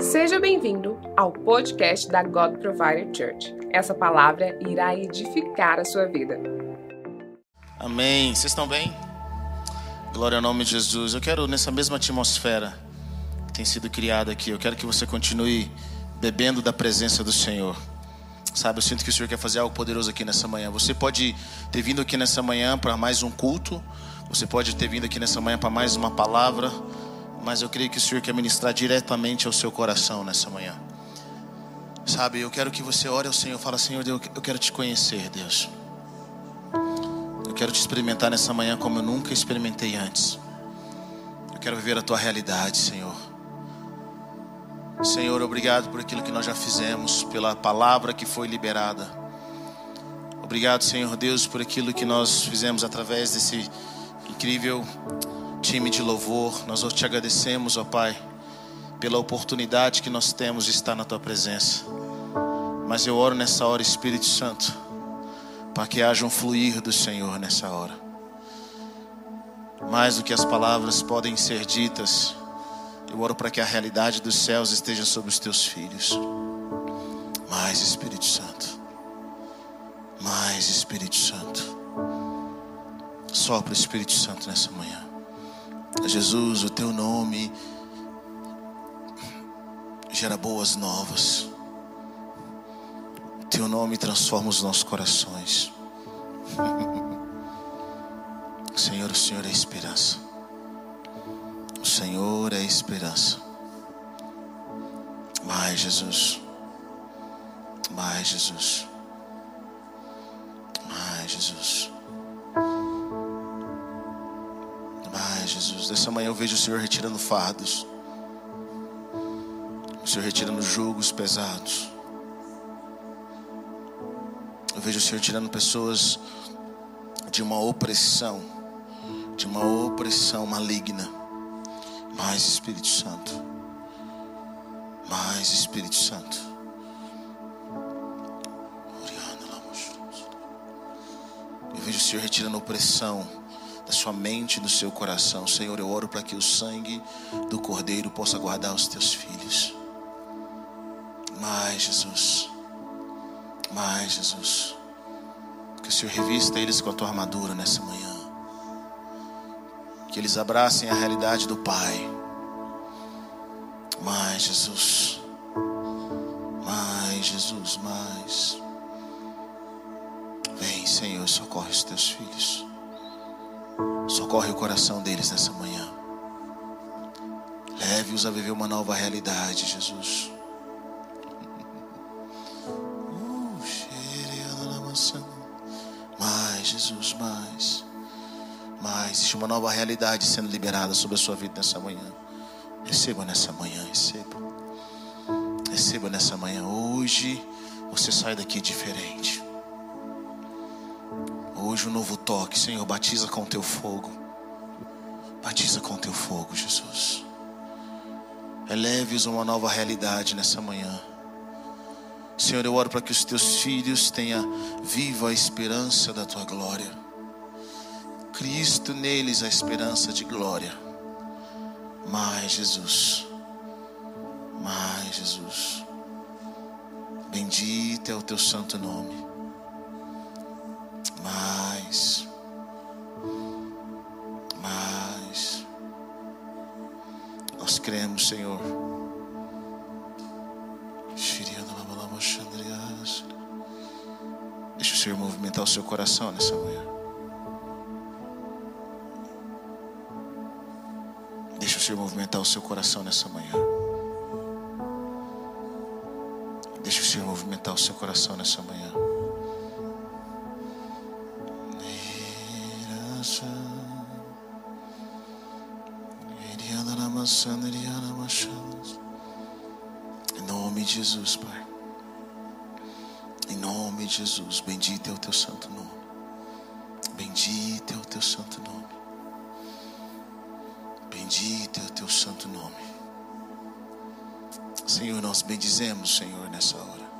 Seja bem-vindo ao podcast da God Provider Church. Essa palavra irá edificar a sua vida. Amém. Vocês estão bem? Glória ao nome de Jesus. Eu quero, nessa mesma atmosfera que tem sido criada aqui, eu quero que você continue bebendo da presença do Senhor. Sabe, eu sinto que o Senhor quer fazer algo poderoso aqui nessa manhã. Você pode ter vindo aqui nessa manhã para mais um culto, você pode ter vindo aqui nessa manhã para mais uma palavra, mas eu creio que o Senhor quer ministrar diretamente ao seu coração nessa manhã. Sabe, eu quero que você ore ao Senhor, fala Senhor, eu quero te conhecer, Deus. Eu quero te experimentar nessa manhã como eu nunca experimentei antes. Eu quero viver a tua realidade, Senhor. Senhor, obrigado por aquilo que nós já fizemos, pela palavra que foi liberada. Obrigado, Senhor Deus, por aquilo que nós fizemos através desse incrível time de louvor. Nós te agradecemos, ó Pai, pela oportunidade que nós temos de estar na tua presença. Mas eu oro nessa hora, Espírito Santo, para que haja um fluir do Senhor nessa hora. Mais do que as palavras podem ser ditas, eu oro para que a realidade dos céus esteja sobre os teus filhos. Mais Espírito Santo. Mais Espírito Santo. Sopra o Espírito Santo nessa manhã. Jesus, o teu nome gera boas novas. O teu nome transforma os nossos corações. Senhor, o Senhor é a esperança. O Senhor é a esperança. Mais Jesus. Mais Jesus. Mais Jesus. Jesus. Dessa manhã eu vejo o Senhor retirando fardos. O Senhor retirando jugos pesados. Eu vejo o Senhor tirando pessoas de uma opressão, de uma opressão maligna. Mais Espírito Santo. Mais Espírito Santo. Eu vejo o Senhor retirando opressão sua mente do seu coração. Senhor, eu oro para que o sangue do Cordeiro possa guardar os teus filhos. Mais Jesus. Mais Jesus. Que o Senhor revista eles com a tua armadura nessa manhã que eles abracem a realidade do Pai. Mais Jesus, mais Jesus, mais. Vem, Senhor, socorre os teus filhos. Socorre o coração deles nessa manhã. Leve-os a viver uma nova realidade, Jesus. Uh, mais, Jesus, mais. Mas existe uma nova realidade sendo liberada sobre a sua vida nessa manhã. Receba nessa manhã, receba. Receba nessa manhã. Hoje você sai daqui diferente. Hoje um novo toque, Senhor, batiza com teu fogo. Batiza com teu fogo, Jesus. Eleve-os a uma nova realidade nessa manhã. Senhor, eu oro para que os teus filhos tenham viva a esperança da tua glória. Cristo neles a esperança de glória. Mais Jesus, mais Jesus. Bendito é o teu santo nome. Mais, cremos, Senhor. Deixa o Senhor movimentar o seu coração nessa manhã. Senhor movimentar o seu coração nessa manhã. Deixa o Senhor movimentar o seu coração nessa manhã. Senhor, nós bendizemos, Senhor, nessa hora.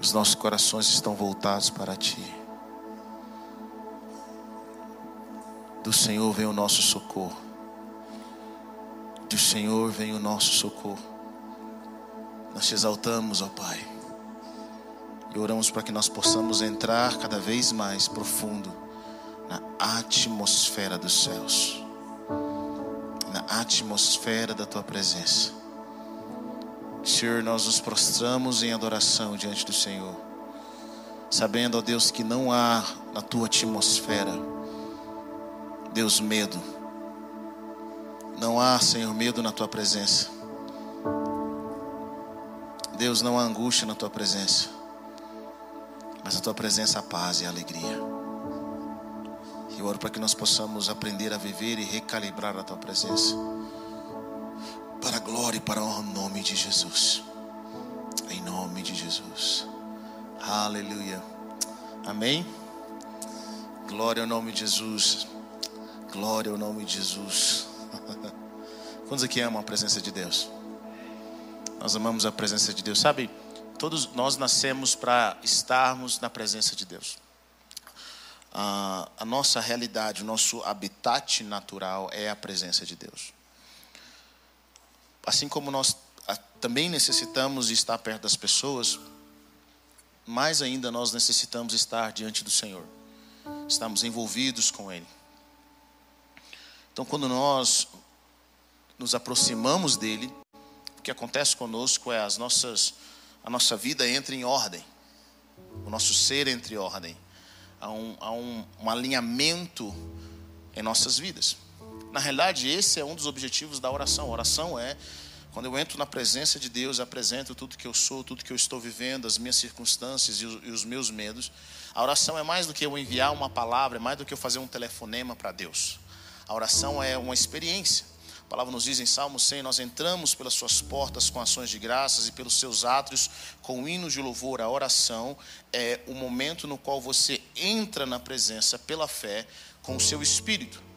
Os nossos corações estão voltados para Ti. Do Senhor vem o nosso socorro. Do Senhor vem o nosso socorro. Nós te exaltamos, ó Pai. E oramos para que nós possamos entrar cada vez mais profundo na atmosfera dos céus, na atmosfera da tua presença. Senhor, nós nos prostramos em adoração diante do Senhor, sabendo, ó Deus, que não há na tua atmosfera, Deus, medo. Não há, Senhor, medo na tua presença. Deus, não há angústia na tua presença, mas a tua presença há paz e alegria. Eu oro para que nós possamos aprender a viver e recalibrar a tua presença, para a glória e para a honra, nome de Jesus. Em nome de Jesus. Aleluia. Amém. Glória ao nome de Jesus. Glória ao nome de Jesus. Quantos aqui amam a presença de Deus? Nós amamos a presença de Deus. Sabe, todos nós nascemos para estarmos na presença de Deus. Ah, a nossa realidade, o nosso habitat natural é a presença de Deus. Assim como nós ah, também necessitamos estar perto das pessoas, mais ainda nós necessitamos estar diante do Senhor. Estamos envolvidos com Ele. Então, quando nós nos aproximamos dele, o que acontece conosco é as nossas, a nossa vida entra em ordem, o nosso ser entra em ordem, há um, há um, um alinhamento em nossas vidas. Na realidade, esse é um dos objetivos da oração. A oração é quando eu entro na presença de Deus, apresento tudo que eu sou, tudo que eu estou vivendo, as minhas circunstâncias e os, meus medos. A oração é mais do que eu enviar uma palavra, é mais do que eu fazer um telefonema para Deus. A oração é uma experiência. A palavra nos diz em Salmo 100: Nós entramos pelas suas portas com ações de graças e pelos seus átrios com hinos de louvor. A oração é o momento no qual você entra na presença pela fé com o seu espírito.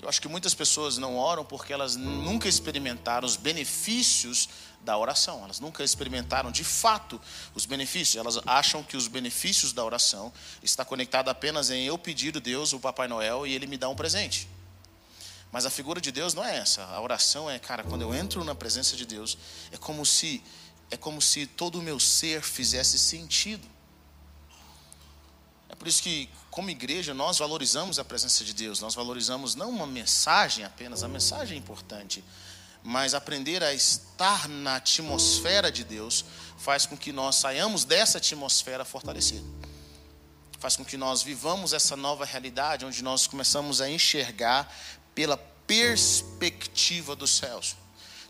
Eu acho que muitas pessoas não oram porque elas nunca experimentaram os benefícios da oração. Elas nunca experimentaram de fato os benefícios. Elas acham que os benefícios da oração está conectado apenas em eu pedir a Deus, o Papai Noel, e ele me dá um presente. Mas a figura de Deus não é essa. A oração é, cara, quando eu entro na presença de Deus, é como se é como se todo o meu ser fizesse sentido. É por isso que, como igreja, nós valorizamos a presença de Deus. Nós valorizamos não uma mensagem apenas, a mensagem é importante, mas aprender a estar na atmosfera de Deus faz com que nós saiamos dessa atmosfera fortalecido. Faz com que nós vivamos essa nova realidade onde nós começamos a enxergar pela perspectiva dos céus.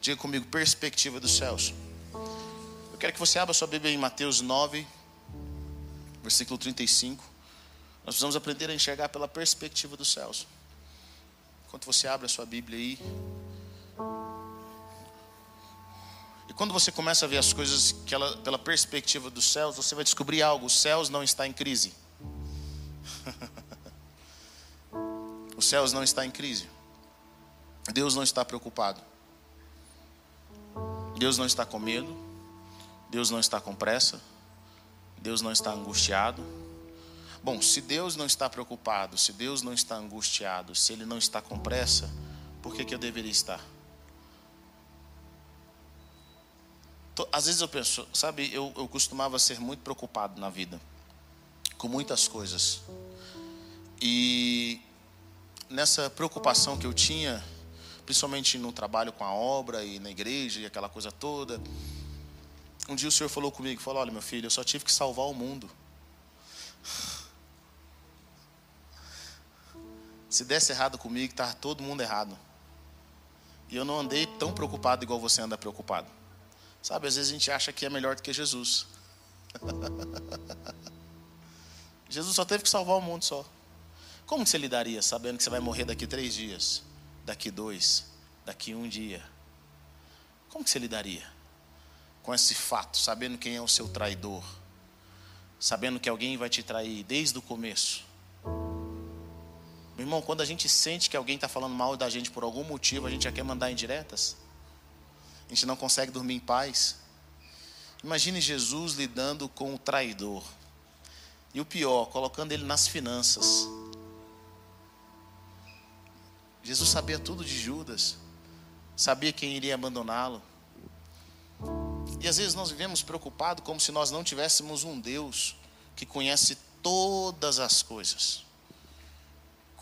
Diga comigo, perspectiva dos céus. Eu quero que você abra sua Bíblia em Mateus 9, versículo 35. Nós precisamos aprender a enxergar pela perspectiva dos céus. Enquanto você abre a sua Bíblia aí, quando você começa a ver as coisas ela, pela perspectiva dos céus, você vai descobrir algo: os céus não está em crise. os céus não está em crise. Deus não está preocupado. Deus não está com medo. Deus não está com pressa. Deus não está angustiado. Bom, se Deus não está preocupado, se Deus não está angustiado, se Ele não está com pressa, por que, que eu deveria estar? Às vezes eu penso, sabe, eu, eu costumava ser muito preocupado na vida, com muitas coisas. E nessa preocupação que eu tinha, principalmente no trabalho com a obra e na igreja e aquela coisa toda, um dia o Senhor falou comigo, falou, olha meu filho, eu só tive que salvar o mundo. Se desse errado comigo, estava todo mundo errado. E eu não andei tão preocupado igual você anda preocupado. Sabe, às vezes a gente acha que é melhor do que Jesus. Jesus só teve que salvar o mundo só. Como você lidaria sabendo que você vai morrer daqui três dias, daqui dois, daqui um dia? Como você lidaria com esse fato, sabendo quem é o seu traidor, sabendo que alguém vai te trair desde o começo? Meu irmão, quando a gente sente que alguém está falando mal da gente por algum motivo, a gente já quer mandar indiretas a gente não consegue dormir em paz. Imagine Jesus lidando com o traidor. E o pior, colocando ele nas finanças. Jesus sabia tudo de Judas. sabia quem iria abandoná-lo. E às vezes nós vivemos preocupados como se nós não tivéssemos um Deus que conhece todas as coisas,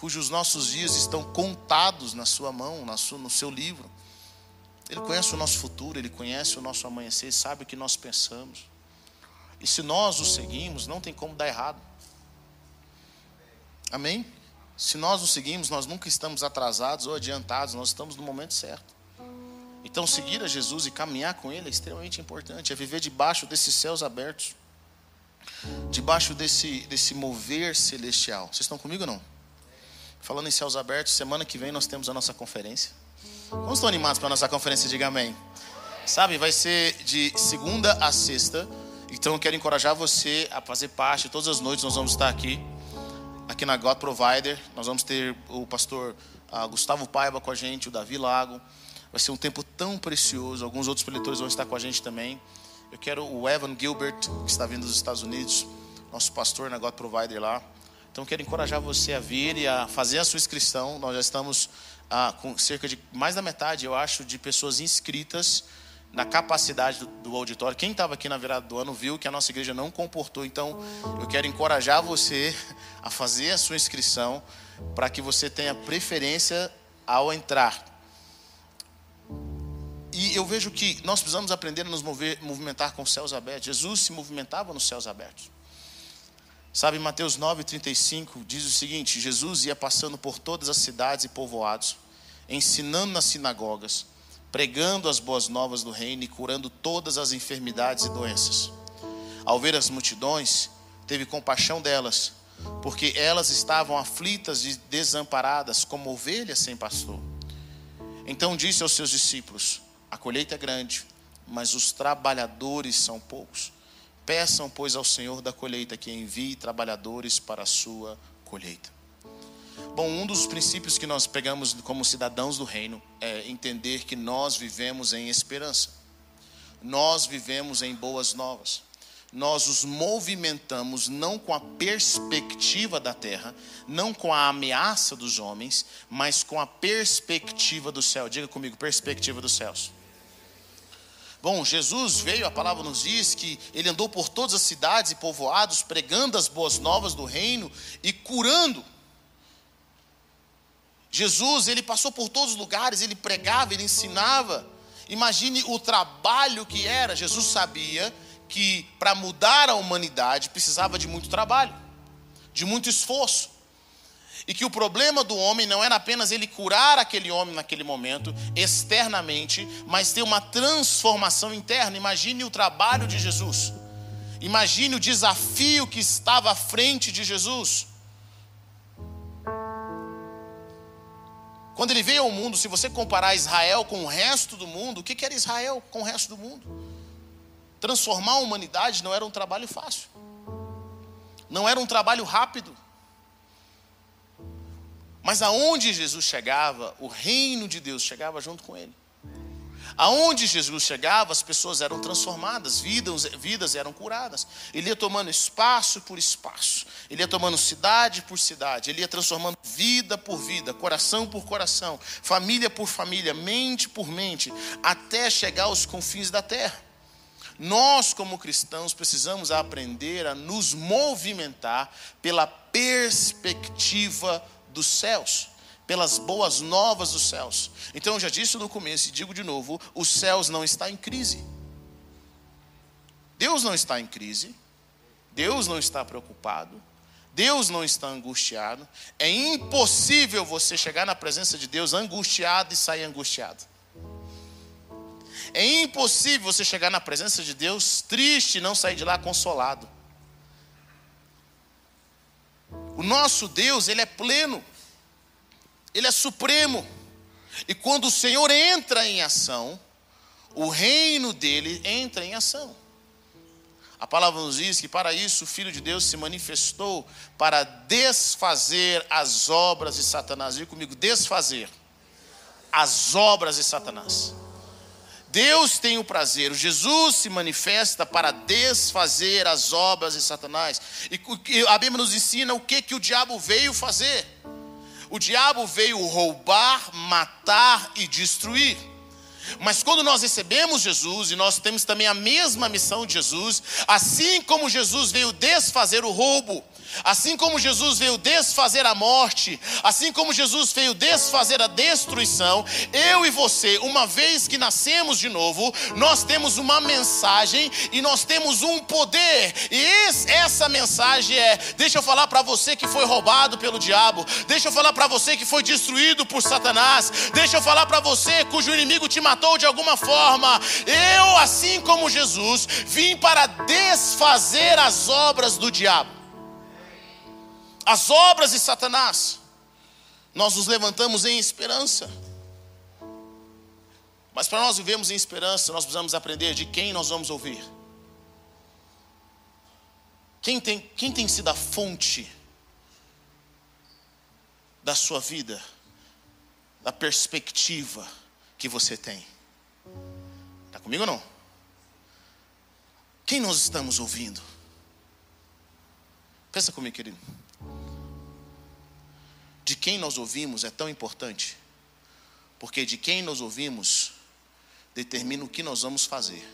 cujos nossos dias estão contados na sua mão, no seu livro. Ele conhece o nosso futuro, ele conhece o nosso amanhecer, sabe o que nós pensamos. E se nós o seguimos, não tem como dar errado. Amém? Se nós o seguimos, nós nunca estamos atrasados ou adiantados, nós estamos no momento certo. Então, seguir a Jesus e caminhar com Ele é extremamente importante, é viver debaixo desses céus abertos, debaixo desse, desse mover celestial. Vocês estão comigo ou não? Falando em céus abertos, semana que vem nós temos a nossa conferência. Vamos estão animados para a nossa conferência? Diga amém. Sabe, vai ser de segunda a sexta. Então eu quero encorajar você a fazer parte. Todas as noites nós vamos estar aqui, aqui na God Provider. Nós vamos ter o pastor uh, Gustavo Paiva com a gente, o Davi Lago. Vai ser um tempo tão precioso. Alguns outros preletores vão estar com a gente também. Eu quero o Evan Gilbert, que está vindo dos Estados Unidos, nosso pastor na God Provider lá. Então, quero encorajar você a vir e a fazer a sua inscrição. Nós já estamos ah, com cerca de mais da metade, eu acho, de pessoas inscritas na capacidade do, do auditório. Quem estava aqui na virada do ano viu que a nossa igreja não comportou. Então, eu quero encorajar você a fazer a sua inscrição para que você tenha preferência ao entrar. E eu vejo que nós precisamos aprender a nos mover, movimentar com céus abertos. Jesus se movimentava nos céus abertos. Sabe, Mateus 9,35 diz o seguinte: Jesus ia passando por todas as cidades e povoados, ensinando nas sinagogas, pregando as boas novas do reino e curando todas as enfermidades e doenças. Ao ver as multidões, teve compaixão delas, porque elas estavam aflitas e desamparadas, como ovelhas sem pastor. Então disse aos seus discípulos: A colheita é grande, mas os trabalhadores são poucos. Peçam, pois, ao Senhor da colheita que envie trabalhadores para a sua colheita. Bom, um dos princípios que nós pegamos como cidadãos do reino é entender que nós vivemos em esperança. Nós vivemos em boas novas. Nós os movimentamos não com a perspectiva da terra, não com a ameaça dos homens, mas com a perspectiva do céu. Diga comigo, perspectiva dos céus. Bom, Jesus veio, a palavra nos diz que ele andou por todas as cidades e povoados, pregando as boas novas do reino e curando Jesus, ele passou por todos os lugares, ele pregava, ele ensinava. Imagine o trabalho que era. Jesus sabia que para mudar a humanidade precisava de muito trabalho, de muito esforço. E que o problema do homem não era apenas ele curar aquele homem naquele momento, externamente, mas ter uma transformação interna. Imagine o trabalho de Jesus. Imagine o desafio que estava à frente de Jesus. Quando ele veio ao mundo, se você comparar Israel com o resto do mundo, o que era Israel com o resto do mundo? Transformar a humanidade não era um trabalho fácil, não era um trabalho rápido. Mas aonde Jesus chegava, o reino de Deus chegava junto com ele. Aonde Jesus chegava, as pessoas eram transformadas, vidas, vidas eram curadas. Ele ia tomando espaço por espaço, ele ia tomando cidade por cidade, ele ia transformando vida por vida, coração por coração, família por família, mente por mente, até chegar aos confins da terra. Nós, como cristãos, precisamos aprender a nos movimentar pela perspectiva dos céus pelas boas novas dos céus. Então eu já disse no começo e digo de novo: os céus não estão em crise. Deus não está em crise. Deus não está preocupado. Deus não está angustiado. É impossível você chegar na presença de Deus angustiado e sair angustiado. É impossível você chegar na presença de Deus triste e não sair de lá consolado. O nosso Deus, ele é pleno. Ele é supremo. E quando o Senhor entra em ação, o reino dele entra em ação. A palavra nos diz que para isso o Filho de Deus se manifestou para desfazer as obras de Satanás. Diga comigo, desfazer as obras de Satanás. Deus tem o prazer, Jesus se manifesta para desfazer as obras de Satanás. E a Bíblia nos ensina o que, que o diabo veio fazer. O diabo veio roubar, matar e destruir. Mas quando nós recebemos Jesus e nós temos também a mesma missão de Jesus, assim como Jesus veio desfazer o roubo, assim como Jesus veio desfazer a morte, assim como Jesus veio desfazer a destruição, eu e você, uma vez que nascemos de novo, nós temos uma mensagem e nós temos um poder. E essa mensagem é: deixa eu falar para você que foi roubado pelo diabo, deixa eu falar para você que foi destruído por Satanás, deixa eu falar para você cujo inimigo te matou de alguma forma. Eu, assim como Jesus, vim para desfazer as obras do diabo, as obras de Satanás. Nós nos levantamos em esperança. Mas para nós vivermos em esperança, nós precisamos aprender de quem nós vamos ouvir. Quem tem, quem tem sido a fonte da sua vida, da perspectiva que você tem? Está comigo ou não? Quem nós estamos ouvindo? Pensa comigo, querido. Quem nós ouvimos é tão importante, porque de quem nós ouvimos determina o que nós vamos fazer.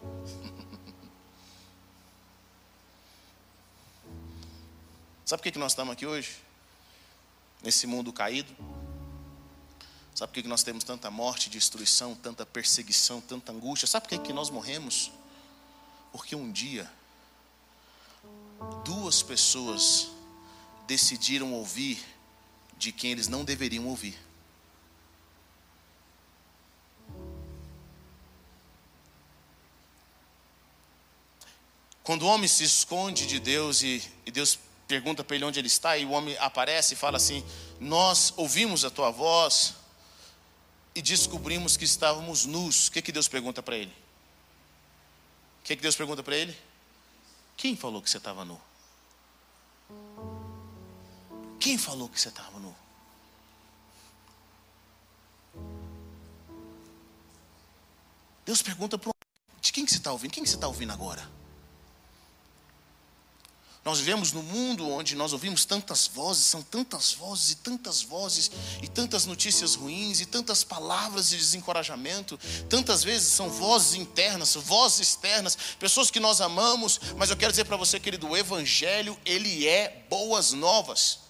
Sabe por que nós estamos aqui hoje? Nesse mundo caído? Sabe por que nós temos tanta morte, destruição, tanta perseguição, tanta angústia? Sabe por que nós morremos? Porque um dia, duas pessoas decidiram ouvir de quem eles não deveriam ouvir. Quando o homem se esconde de Deus e, e Deus pergunta para ele onde ele está, e o homem aparece e fala assim: Nós ouvimos a tua voz e descobrimos que estávamos nus. O que, que Deus pergunta para ele? O que, que Deus pergunta para ele? Quem falou que você estava nu? Quem falou que você estava nu? Deus pergunta para de quem que você está ouvindo? Quem que você está ouvindo agora? Nós vivemos num mundo onde nós ouvimos tantas vozes, são tantas vozes e tantas vozes, e tantas notícias ruins, e tantas palavras de desencorajamento. Tantas vezes são vozes internas, vozes externas, pessoas que nós amamos, mas eu quero dizer para você, querido, o Evangelho, ele é boas novas.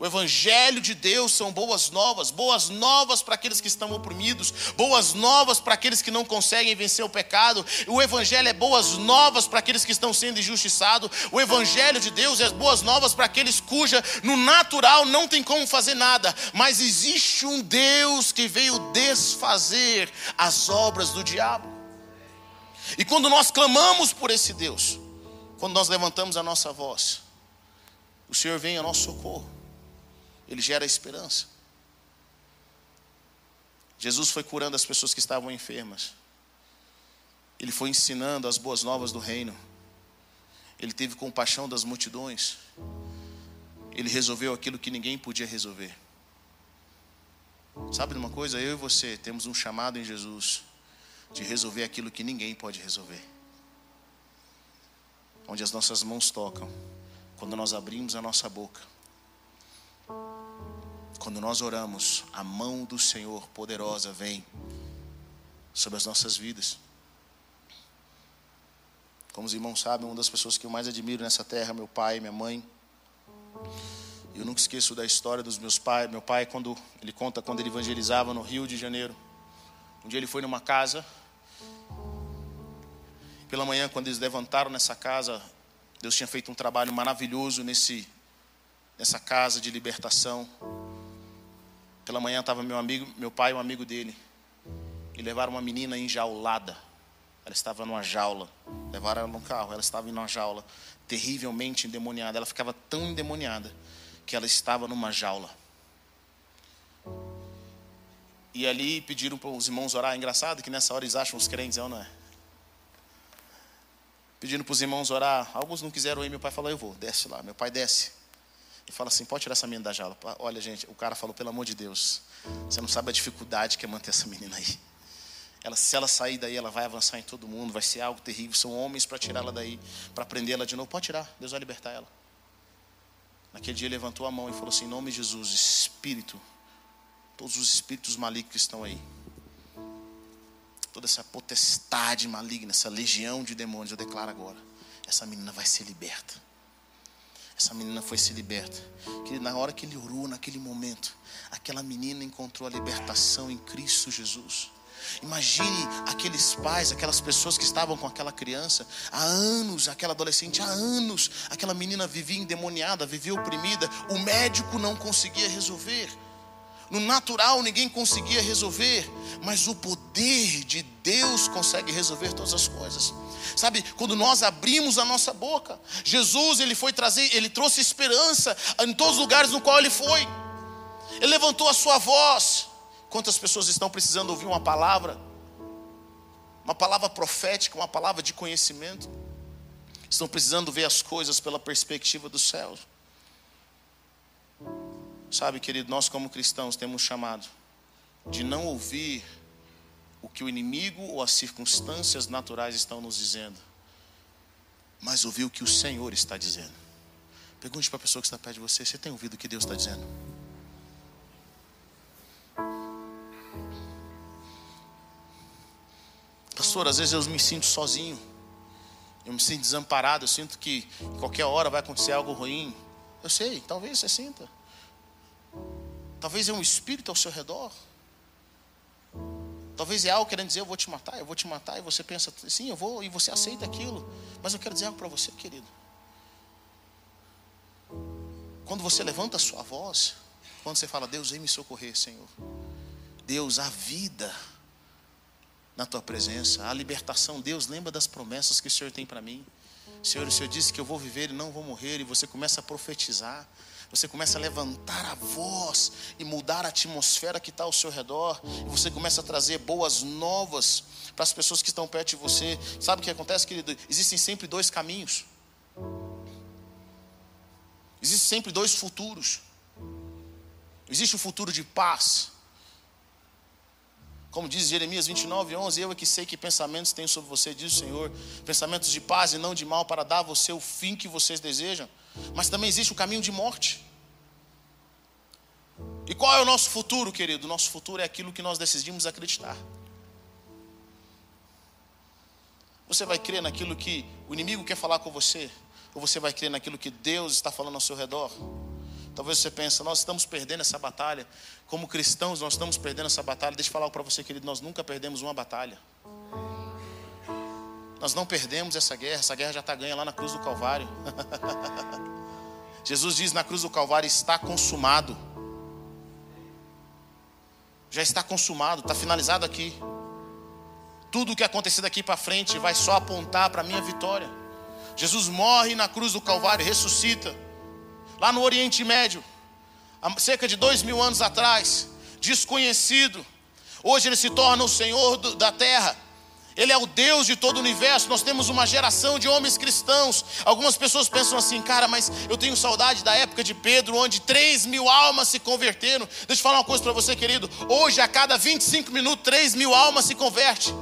O Evangelho de Deus são boas novas, boas novas para aqueles que estão oprimidos, boas novas para aqueles que não conseguem vencer o pecado. O Evangelho é boas novas para aqueles que estão sendo injustiçados. O Evangelho de Deus é boas novas para aqueles cuja no natural não tem como fazer nada, mas existe um Deus que veio desfazer as obras do diabo. E quando nós clamamos por esse Deus, quando nós levantamos a nossa voz, o Senhor vem ao nosso socorro ele gera esperança. Jesus foi curando as pessoas que estavam enfermas. Ele foi ensinando as boas novas do reino. Ele teve compaixão das multidões. Ele resolveu aquilo que ninguém podia resolver. Sabe de uma coisa? Eu e você temos um chamado em Jesus de resolver aquilo que ninguém pode resolver. Onde as nossas mãos tocam, quando nós abrimos a nossa boca quando nós oramos, a mão do Senhor poderosa vem sobre as nossas vidas. Como os irmãos sabem, uma das pessoas que eu mais admiro nessa terra, meu pai, minha mãe. Eu nunca esqueço da história dos meus pais. Meu pai, quando ele conta quando ele evangelizava no Rio de Janeiro. Um dia ele foi numa casa. Pela manhã, quando eles levantaram nessa casa, Deus tinha feito um trabalho maravilhoso nesse nessa casa de libertação. Pela manhã estava meu amigo, meu pai um amigo dele. E levaram uma menina enjaulada. Ela estava numa jaula. Levaram ela no carro, ela estava em uma jaula, terrivelmente endemoniada. Ela ficava tão endemoniada que ela estava numa jaula. E ali pediram para os irmãos orar. É engraçado que nessa hora eles acham os crentes, é não é? Pedindo para os irmãos orar. Alguns não quiseram ir, meu pai falou: Eu vou, desce lá. Meu pai desce e fala assim: pode tirar essa menina da jaula. Olha, gente, o cara falou: pelo amor de Deus, você não sabe a dificuldade que é manter essa menina aí. Ela, se ela sair daí, ela vai avançar em todo mundo, vai ser algo terrível. São homens para tirá-la daí, para prendê-la de novo. Pode tirar, Deus vai libertar ela. Naquele dia ele levantou a mão e falou assim: em nome de Jesus, Espírito, todos os espíritos malignos que estão aí, toda essa potestade maligna, essa legião de demônios, eu declaro agora: essa menina vai ser liberta. Essa menina foi se liberta. Que na hora que ele orou, naquele momento, aquela menina encontrou a libertação em Cristo Jesus. Imagine aqueles pais, aquelas pessoas que estavam com aquela criança há anos, aquela adolescente há anos, aquela menina vivia endemoniada, vivia oprimida, o médico não conseguia resolver. No natural ninguém conseguia resolver, mas o poder de Deus consegue resolver todas as coisas. Sabe, quando nós abrimos a nossa boca, Jesus ele foi trazer, ele trouxe esperança em todos os lugares no qual ele foi. Ele levantou a sua voz. Quantas pessoas estão precisando ouvir uma palavra? Uma palavra profética, uma palavra de conhecimento. Estão precisando ver as coisas pela perspectiva do céu. Sabe, querido, nós como cristãos temos chamado de não ouvir o que o inimigo ou as circunstâncias naturais estão nos dizendo, mas ouvir o que o Senhor está dizendo. Pergunte para a pessoa que está perto de você: você tem ouvido o que Deus está dizendo? Pastor, às vezes eu me sinto sozinho, eu me sinto desamparado, eu sinto que qualquer hora vai acontecer algo ruim. Eu sei, talvez você sinta. Talvez é um espírito ao seu redor. Talvez é algo querendo dizer, eu vou te matar, eu vou te matar, e você pensa, sim, eu vou, e você aceita aquilo. Mas eu quero dizer algo para você, querido. Quando você levanta a sua voz, quando você fala, Deus, vem me socorrer, Senhor. Deus, a vida na tua presença, a libertação. Deus, lembra das promessas que o Senhor tem para mim. Senhor, o Senhor disse que eu vou viver e não vou morrer, e você começa a profetizar. Você começa a levantar a voz e mudar a atmosfera que está ao seu redor. Você começa a trazer boas novas para as pessoas que estão perto de você. Sabe o que acontece, querido? Existem sempre dois caminhos. Existem sempre dois futuros. Existe o futuro de paz. Como diz Jeremias 29, 11: Eu é que sei que pensamentos tenho sobre você, diz o Senhor. Pensamentos de paz e não de mal, para dar a você o fim que vocês desejam. Mas também existe o caminho de morte. E qual é o nosso futuro, querido? Nosso futuro é aquilo que nós decidimos acreditar. Você vai crer naquilo que o inimigo quer falar com você? Ou você vai crer naquilo que Deus está falando ao seu redor? Talvez você pense, nós estamos perdendo essa batalha. Como cristãos, nós estamos perdendo essa batalha. Deixa eu falar para você, querido, nós nunca perdemos uma batalha. Nós não perdemos essa guerra, essa guerra já está ganha lá na cruz do Calvário. Jesus diz na cruz do Calvário: está consumado. Já está consumado, está finalizado aqui. Tudo o que acontecer daqui para frente vai só apontar para a minha vitória. Jesus morre na cruz do Calvário, ressuscita. Lá no Oriente Médio, há cerca de dois mil anos atrás, desconhecido. Hoje ele se torna o Senhor da terra. Ele é o Deus de todo o universo. Nós temos uma geração de homens cristãos. Algumas pessoas pensam assim, cara, mas eu tenho saudade da época de Pedro, onde 3 mil almas se converteram. Deixa eu falar uma coisa para você, querido. Hoje, a cada 25 minutos, 3 mil almas se convertem.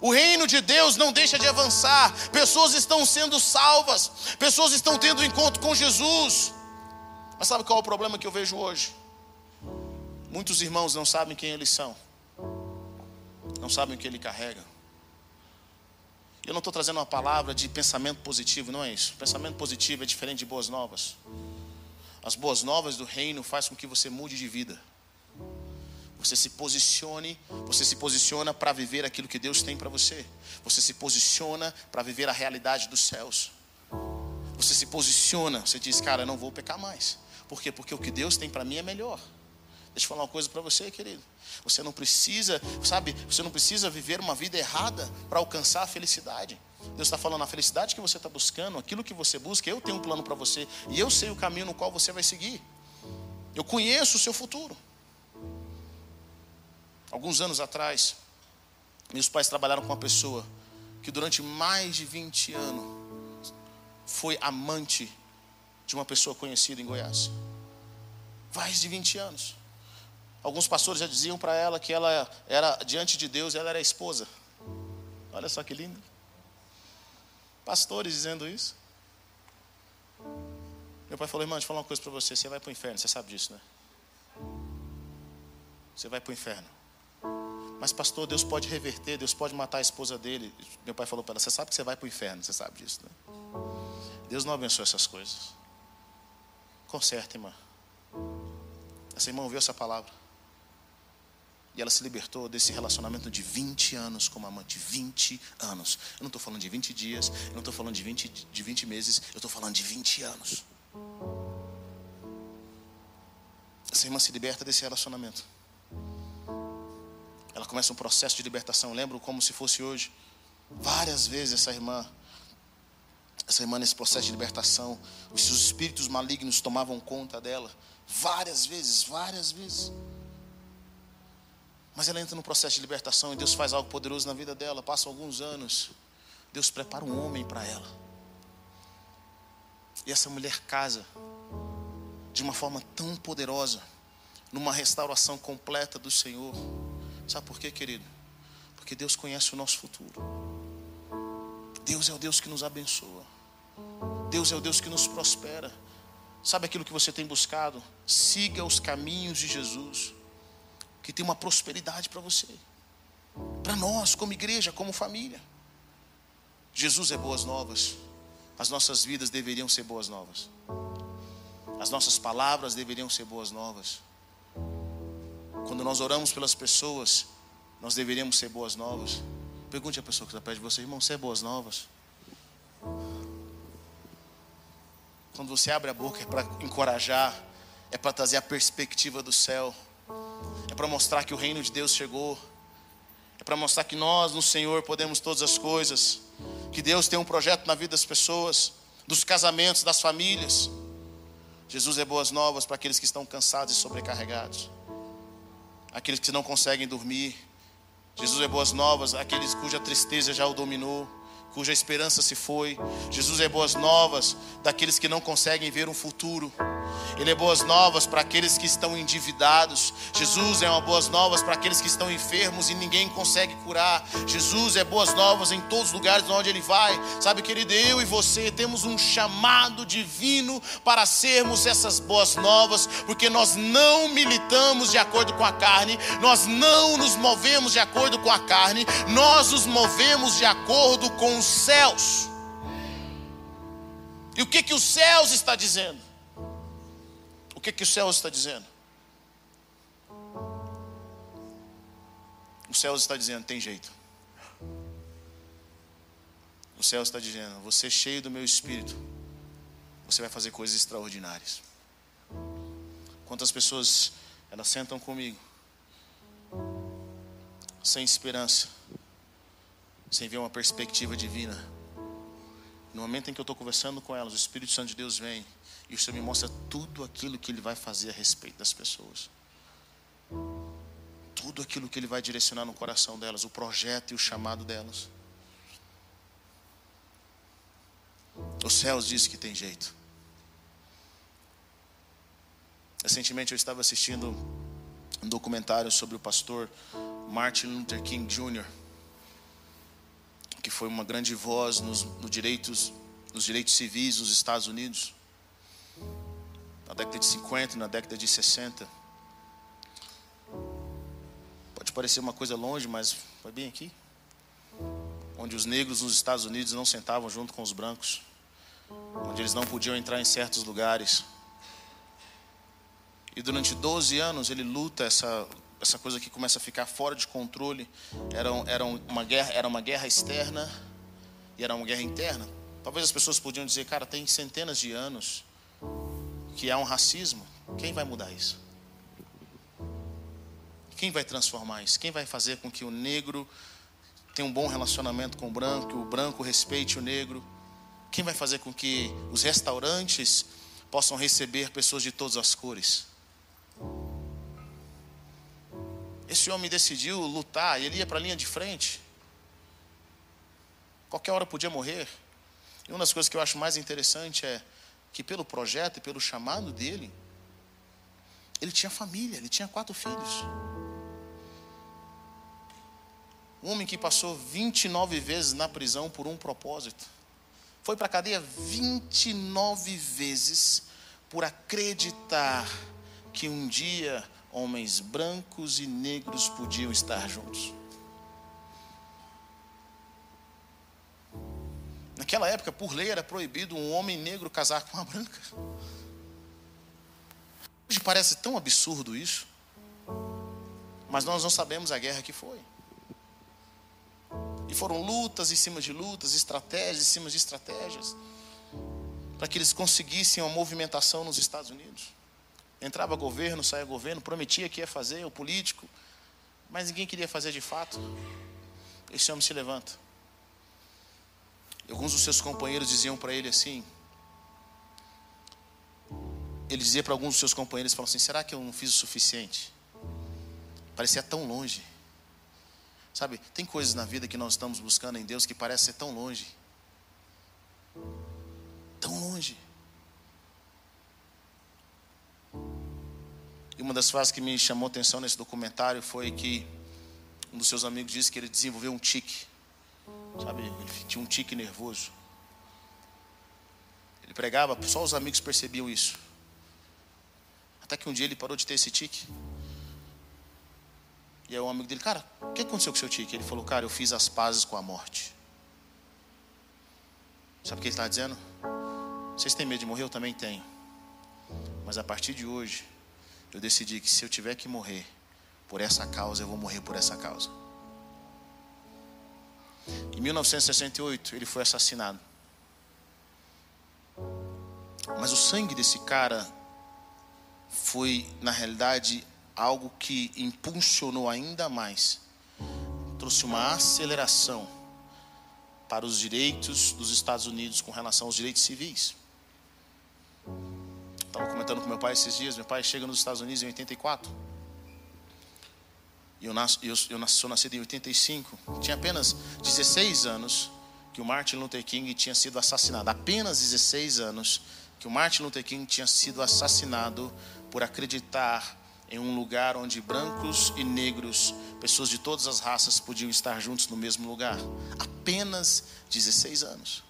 O reino de Deus não deixa de avançar. Pessoas estão sendo salvas. Pessoas estão tendo encontro com Jesus. Mas sabe qual é o problema que eu vejo hoje? Muitos irmãos não sabem quem eles são não sabem o que ele carrega. Eu não estou trazendo uma palavra de pensamento positivo, não é isso. Pensamento positivo é diferente de boas novas. As boas novas do reino faz com que você mude de vida. Você se posicione, você se posiciona para viver aquilo que Deus tem para você. Você se posiciona para viver a realidade dos céus. Você se posiciona, você diz, cara, eu não vou pecar mais. Por quê? Porque o que Deus tem para mim é melhor. Deixa eu falar uma coisa para você, querido. Você não precisa, sabe, você não precisa viver uma vida errada para alcançar a felicidade. Deus está falando a felicidade que você está buscando, aquilo que você busca, eu tenho um plano para você e eu sei o caminho no qual você vai seguir. Eu conheço o seu futuro. Alguns anos atrás, meus pais trabalharam com uma pessoa que durante mais de 20 anos foi amante de uma pessoa conhecida em Goiás. Mais de 20 anos. Alguns pastores já diziam para ela que ela era, diante de Deus, ela era esposa. Olha só que lindo. Pastores dizendo isso. Meu pai falou, irmão, deixa eu falar uma coisa para você. Você vai para o inferno, você sabe disso, né? Você vai para o inferno. Mas, pastor, Deus pode reverter, Deus pode matar a esposa dele. Meu pai falou para ela: Você sabe que você vai para o inferno, você sabe disso, né? Deus não abençoa essas coisas. Conserta, irmã. Essa irmã ouviu essa palavra. E ela se libertou desse relacionamento de 20 anos como amante. 20 anos. Eu não estou falando de 20 dias, eu não estou falando de 20, de 20 meses, eu estou falando de 20 anos. Essa irmã se liberta desse relacionamento. Começa um processo de libertação. Eu lembro como se fosse hoje. Várias vezes essa irmã, essa irmã nesse processo de libertação, os espíritos malignos tomavam conta dela. Várias vezes, várias vezes. Mas ela entra no processo de libertação e Deus faz algo poderoso na vida dela. Passam alguns anos. Deus prepara um homem para ela. E essa mulher casa de uma forma tão poderosa, numa restauração completa do Senhor. Sabe por quê, querido? Porque Deus conhece o nosso futuro. Deus é o Deus que nos abençoa. Deus é o Deus que nos prospera. Sabe aquilo que você tem buscado? Siga os caminhos de Jesus, que tem uma prosperidade para você, para nós, como igreja, como família. Jesus é boas novas. As nossas vidas deveriam ser boas novas. As nossas palavras deveriam ser boas novas. Quando nós oramos pelas pessoas, nós deveríamos ser boas novas. Pergunte à pessoa que está perto de você, irmão, você é boas novas? Quando você abre a boca é para encorajar, é para trazer a perspectiva do céu, é para mostrar que o reino de Deus chegou, é para mostrar que nós no Senhor podemos todas as coisas, que Deus tem um projeto na vida das pessoas, dos casamentos, das famílias. Jesus é boas novas para aqueles que estão cansados e sobrecarregados, aqueles que não conseguem dormir. Jesus é boas novas àqueles cuja tristeza já o dominou cuja esperança se foi. Jesus é boas novas daqueles que não conseguem ver um futuro. Ele é boas novas para aqueles que estão endividados. Jesus é uma boas novas para aqueles que estão enfermos e ninguém consegue curar. Jesus é boas novas em todos os lugares onde ele vai. Sabe, querido, eu e você temos um chamado divino para sermos essas boas novas, porque nós não militamos de acordo com a carne, nós não nos movemos de acordo com a carne, nós nos movemos de acordo com os céus. E o que que os céus está dizendo? O que que os céus está dizendo? O céus está dizendo, tem jeito. O céu está dizendo, você cheio do meu espírito, você vai fazer coisas extraordinárias. Quantas pessoas elas sentam comigo sem esperança, sem ver uma perspectiva divina. No momento em que eu estou conversando com elas, o Espírito Santo de Deus vem e o Senhor me mostra tudo aquilo que Ele vai fazer a respeito das pessoas. Tudo aquilo que Ele vai direcionar no coração delas, o projeto e o chamado delas. Os céus dizem que tem jeito. Recentemente eu estava assistindo um documentário sobre o pastor Martin Luther King Jr que foi uma grande voz nos, no direitos, nos direitos civis dos Estados Unidos, na década de 50 e na década de 60. Pode parecer uma coisa longe, mas foi bem aqui. Onde os negros nos Estados Unidos não sentavam junto com os brancos, onde eles não podiam entrar em certos lugares. E durante 12 anos ele luta essa essa coisa que começa a ficar fora de controle. Era, era, uma, guerra, era uma guerra externa e era uma guerra interna. Talvez as pessoas podiam dizer, cara, tem centenas de anos que há um racismo. Quem vai mudar isso? Quem vai transformar isso? Quem vai fazer com que o negro tenha um bom relacionamento com o branco, que o branco respeite o negro? Quem vai fazer com que os restaurantes possam receber pessoas de todas as cores? Esse homem decidiu lutar, ele ia para a linha de frente. Qualquer hora podia morrer. E uma das coisas que eu acho mais interessante é que, pelo projeto e pelo chamado dele, ele tinha família, ele tinha quatro filhos. Um homem que passou 29 vezes na prisão por um propósito. Foi para a cadeia 29 vezes por acreditar que um dia homens brancos e negros podiam estar juntos. Naquela época, por lei, era proibido um homem negro casar com uma branca. Hoje parece tão absurdo isso, mas nós não sabemos a guerra que foi. E foram lutas em cima de lutas, estratégias em cima de estratégias, para que eles conseguissem uma movimentação nos Estados Unidos. Entrava governo, saía governo, prometia que ia fazer, o político, mas ninguém queria fazer de fato. Esse homem se levanta. Alguns dos seus companheiros diziam para ele assim: ele dizia para alguns dos seus companheiros, falou assim, será que eu não fiz o suficiente? Parecia tão longe. Sabe, tem coisas na vida que nós estamos buscando em Deus que parece ser tão longe. Tão longe. E uma das frases que me chamou a atenção nesse documentário foi que um dos seus amigos disse que ele desenvolveu um tique. Sabe, ele tinha um tique nervoso. Ele pregava, só os amigos percebiam isso. Até que um dia ele parou de ter esse tique. E aí o amigo dele, cara, o que aconteceu com o seu tique? Ele falou, cara, eu fiz as pazes com a morte. Sabe o que ele está dizendo? Vocês têm medo de morrer? Eu também tenho. Mas a partir de hoje, eu decidi que se eu tiver que morrer por essa causa, eu vou morrer por essa causa. Em 1968, ele foi assassinado. Mas o sangue desse cara foi, na realidade, algo que impulsionou ainda mais, trouxe uma aceleração para os direitos dos Estados Unidos com relação aos direitos civis. Estava comentando com meu pai esses dias. Meu pai chega nos Estados Unidos em 84. E eu, nasço, eu, eu sou nascido em 85. Tinha apenas 16 anos que o Martin Luther King tinha sido assassinado. Apenas 16 anos que o Martin Luther King tinha sido assassinado por acreditar em um lugar onde brancos e negros, pessoas de todas as raças, podiam estar juntos no mesmo lugar. Apenas 16 anos.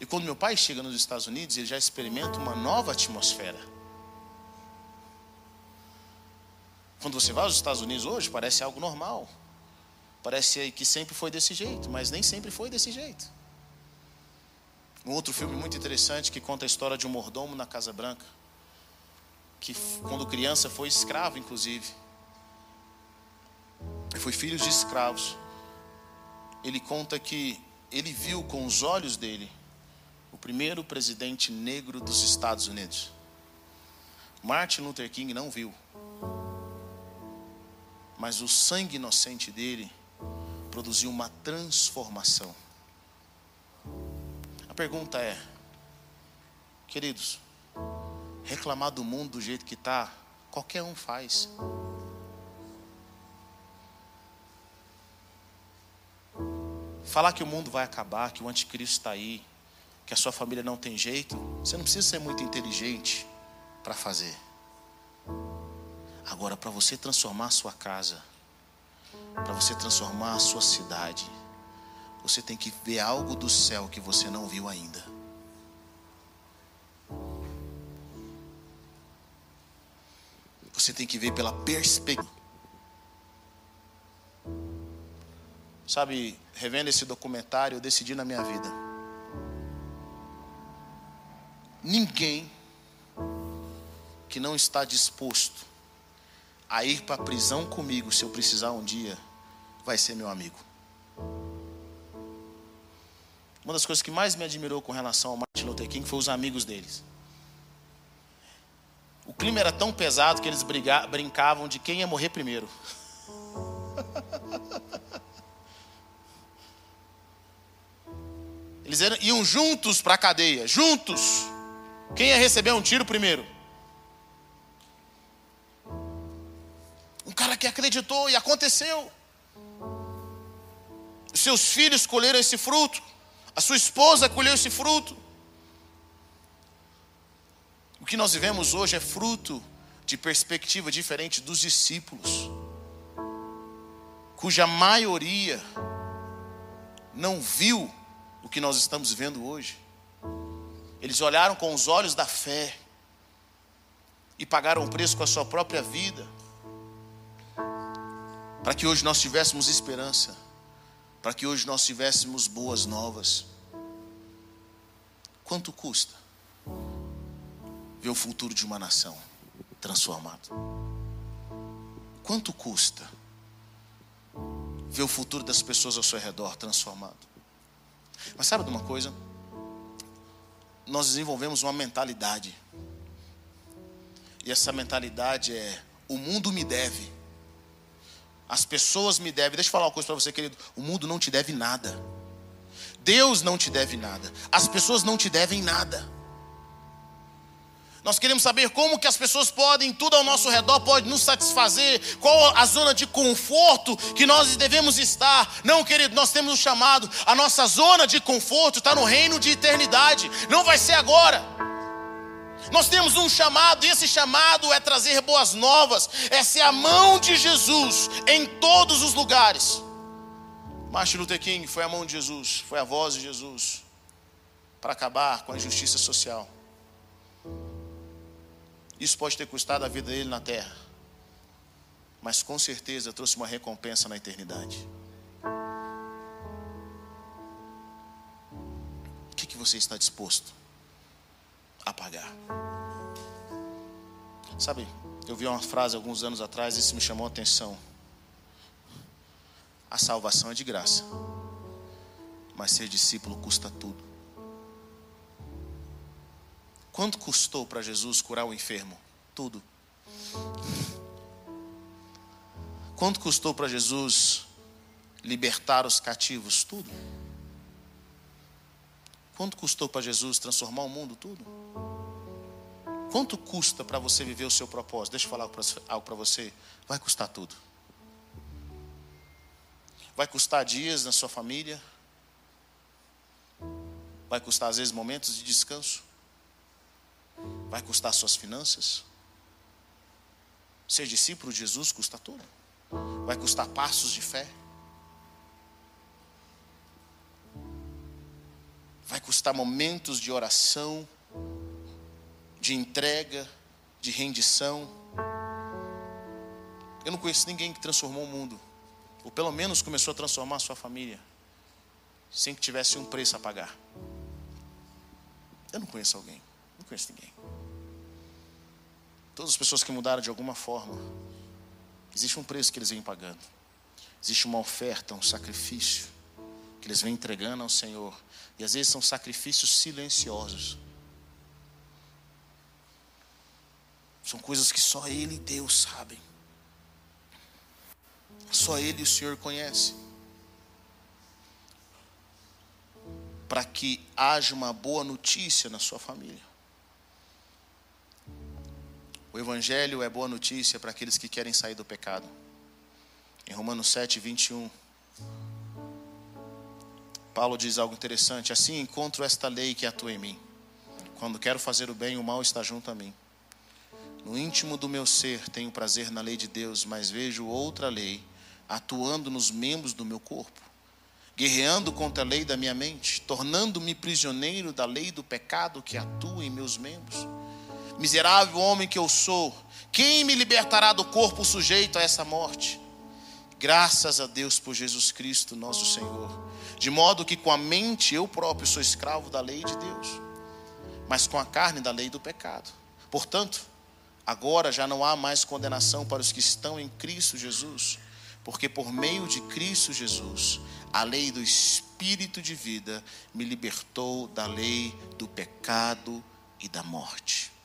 E quando meu pai chega nos Estados Unidos, ele já experimenta uma nova atmosfera. Quando você vai aos Estados Unidos hoje, parece algo normal. Parece que sempre foi desse jeito, mas nem sempre foi desse jeito. Um outro filme muito interessante que conta a história de um mordomo na Casa Branca, que quando criança foi escravo, inclusive. Foi filho de escravos. Ele conta que ele viu com os olhos dele primeiro presidente negro dos Estados Unidos. Martin Luther King não viu. Mas o sangue inocente dele produziu uma transformação pergunta é, queridos, reclamar do mundo do jeito que está, qualquer um faz. Falar que o mundo vai acabar, que o anticristo está aí, que a sua família não tem jeito, você não precisa ser muito inteligente para fazer. Agora, para você transformar a sua casa, para você transformar a sua cidade, você tem que ver algo do céu que você não viu ainda. Você tem que ver pela perspectiva. Sabe, revendo esse documentário, eu decidi na minha vida. Ninguém que não está disposto a ir para a prisão comigo, se eu precisar um dia, vai ser meu amigo. Uma das coisas que mais me admirou com relação ao Martin Luther King foi os amigos deles. O clima era tão pesado que eles brincavam de quem ia morrer primeiro. Eles eram, iam juntos para a cadeia, juntos. Quem ia receber um tiro primeiro? Um cara que acreditou e aconteceu. Seus filhos colheram esse fruto. A sua esposa colheu esse fruto. O que nós vivemos hoje é fruto de perspectiva diferente dos discípulos, cuja maioria não viu o que nós estamos vendo hoje. Eles olharam com os olhos da fé e pagaram o preço com a sua própria vida, para que hoje nós tivéssemos esperança, para que hoje nós tivéssemos boas novas. Quanto custa ver o futuro de uma nação transformado? Quanto custa ver o futuro das pessoas ao seu redor transformado? Mas sabe de uma coisa? Nós desenvolvemos uma mentalidade e essa mentalidade é: o mundo me deve. As pessoas me devem. Deixa eu falar uma coisa para você, querido. O mundo não te deve nada. Deus não te deve nada. As pessoas não te devem nada. Nós queremos saber como que as pessoas podem, tudo ao nosso redor pode nos satisfazer, qual a zona de conforto que nós devemos estar. Não, querido, nós temos um chamado. A nossa zona de conforto está no reino de eternidade. Não vai ser agora. Nós temos um chamado, e esse chamado é trazer boas novas, é ser a mão de Jesus em todos os lugares. Martin Luther King foi a mão de Jesus, foi a voz de Jesus para acabar com a injustiça social. Isso pode ter custado a vida dele na terra, mas com certeza trouxe uma recompensa na eternidade. O que, que você está disposto apagar. Sabe, eu vi uma frase alguns anos atrás e isso me chamou a atenção. A salvação é de graça, mas ser discípulo custa tudo. Quanto custou para Jesus curar o enfermo? Tudo. Quanto custou para Jesus libertar os cativos? Tudo. Quanto custou para Jesus transformar o mundo? Tudo. Quanto custa para você viver o seu propósito? Deixa eu falar algo para você. Vai custar tudo. Vai custar dias na sua família. Vai custar, às vezes, momentos de descanso. Vai custar suas finanças. Ser discípulo de Jesus custa tudo. Vai custar passos de fé. vai custar momentos de oração, de entrega, de rendição. Eu não conheço ninguém que transformou o mundo, ou pelo menos começou a transformar a sua família, sem que tivesse um preço a pagar. Eu não conheço alguém, conheço ninguém. Todas as pessoas que mudaram de alguma forma, existe um preço que eles vêm pagando, existe uma oferta, um sacrifício que eles vêm entregando ao Senhor e às vezes são sacrifícios silenciosos. São coisas que só Ele e Deus sabem. Só Ele e o Senhor conhecem. Para que haja uma boa notícia na sua família. O Evangelho é boa notícia para aqueles que querem sair do pecado. Em Romanos 7, 21. Paulo diz algo interessante: assim encontro esta lei que atua em mim. Quando quero fazer o bem, o mal está junto a mim. No íntimo do meu ser tenho prazer na lei de Deus, mas vejo outra lei atuando nos membros do meu corpo, guerreando contra a lei da minha mente, tornando-me prisioneiro da lei do pecado que atua em meus membros. Miserável homem que eu sou, quem me libertará do corpo sujeito a essa morte? Graças a Deus por Jesus Cristo, nosso Senhor de modo que com a mente eu próprio sou escravo da lei de Deus, mas com a carne da lei do pecado. Portanto, agora já não há mais condenação para os que estão em Cristo Jesus, porque por meio de Cristo Jesus, a lei do Espírito de vida me libertou da lei do pecado e da morte.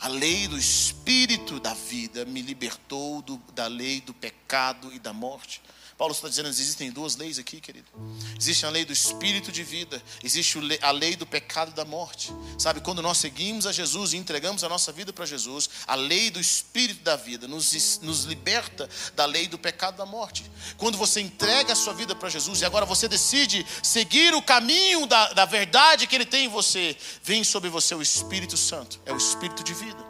A lei do Espírito da vida me libertou do, da lei do pecado e da morte. Paulo está dizendo existem duas leis aqui, querido. Existe a lei do espírito de vida, existe a lei do pecado e da morte. Sabe, quando nós seguimos a Jesus e entregamos a nossa vida para Jesus, a lei do espírito da vida nos, nos liberta da lei do pecado e da morte. Quando você entrega a sua vida para Jesus e agora você decide seguir o caminho da, da verdade que Ele tem em você, vem sobre você o Espírito Santo, é o espírito de vida.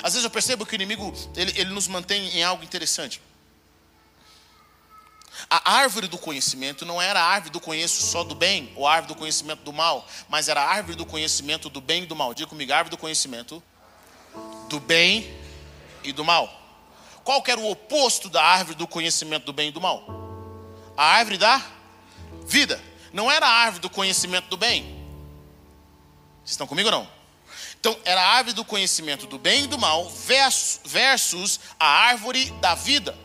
Às vezes eu percebo que o inimigo ele, ele nos mantém em algo interessante. A árvore do conhecimento não era a árvore do conheço só do bem, ou a árvore do conhecimento do mal, mas era a árvore do conhecimento do bem e do mal. Diga comigo, árvore do conhecimento do bem e do mal. Qual que era o oposto da árvore do conhecimento do bem e do mal? A árvore da vida. Não era a árvore do conhecimento do bem. Vocês estão comigo ou não? Então, era a árvore do conhecimento do bem e do mal versus a árvore da vida.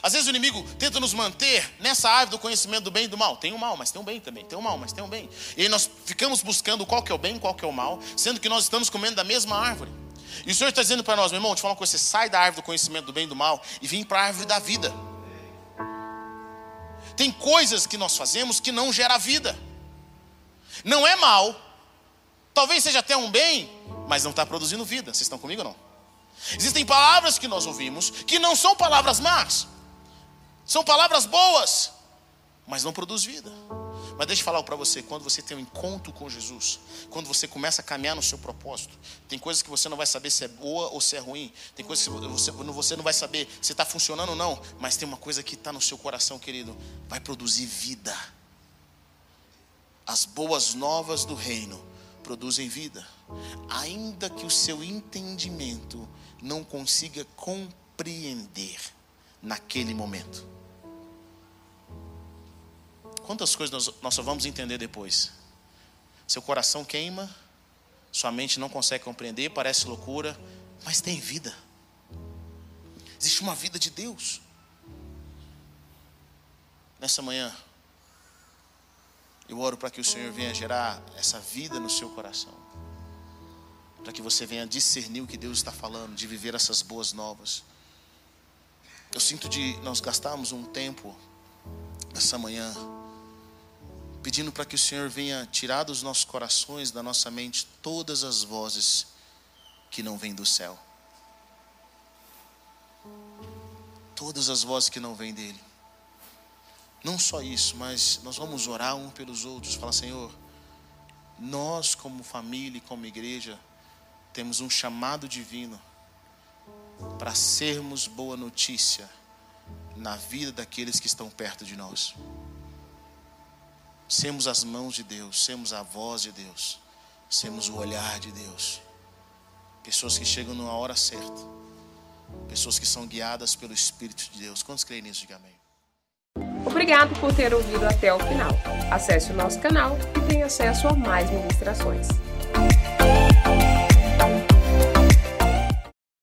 Às vezes o inimigo tenta nos manter nessa árvore do conhecimento do bem e do mal. Tem o mal, mas tem o bem também. Tem o mal, mas tem o bem. E aí nós ficamos buscando qual que é o bem, qual que é o mal, sendo que nós estamos comendo da mesma árvore. E o Senhor está dizendo para nós, meu irmão, te falar uma coisa, você sai da árvore do conhecimento do bem e do mal e vem para a árvore da vida. Tem coisas que nós fazemos que não gera vida. Não é mal, talvez seja até um bem, mas não está produzindo vida. Vocês estão comigo ou não? Existem palavras que nós ouvimos que não são palavras más. São palavras boas, mas não produz vida. Mas deixa eu falar para você, quando você tem um encontro com Jesus, quando você começa a caminhar no seu propósito, tem coisas que você não vai saber se é boa ou se é ruim, tem coisas que você, você não vai saber se está funcionando ou não, mas tem uma coisa que está no seu coração, querido, vai produzir vida. As boas novas do reino produzem vida, ainda que o seu entendimento não consiga compreender naquele momento. Quantas coisas nós, nós só vamos entender depois? Seu coração queima, sua mente não consegue compreender, parece loucura, mas tem vida. Existe uma vida de Deus. Nessa manhã, eu oro para que o Senhor venha gerar essa vida no seu coração. Para que você venha discernir o que Deus está falando, de viver essas boas novas. Eu sinto de nós gastarmos um tempo nessa manhã pedindo para que o Senhor venha tirar dos nossos corações, da nossa mente, todas as vozes que não vêm do céu. Todas as vozes que não vêm dele. Não só isso, mas nós vamos orar um pelos outros, falar, Senhor, nós como família e como igreja temos um chamado divino para sermos boa notícia na vida daqueles que estão perto de nós. Semos as mãos de Deus, semos a voz de Deus, semos o olhar de Deus. Pessoas que chegam numa hora certa, pessoas que são guiadas pelo Espírito de Deus. Quantos creem nisso? Diga amém. Obrigado por ter ouvido até o final. Acesse o nosso canal e tenha acesso a mais ministrações.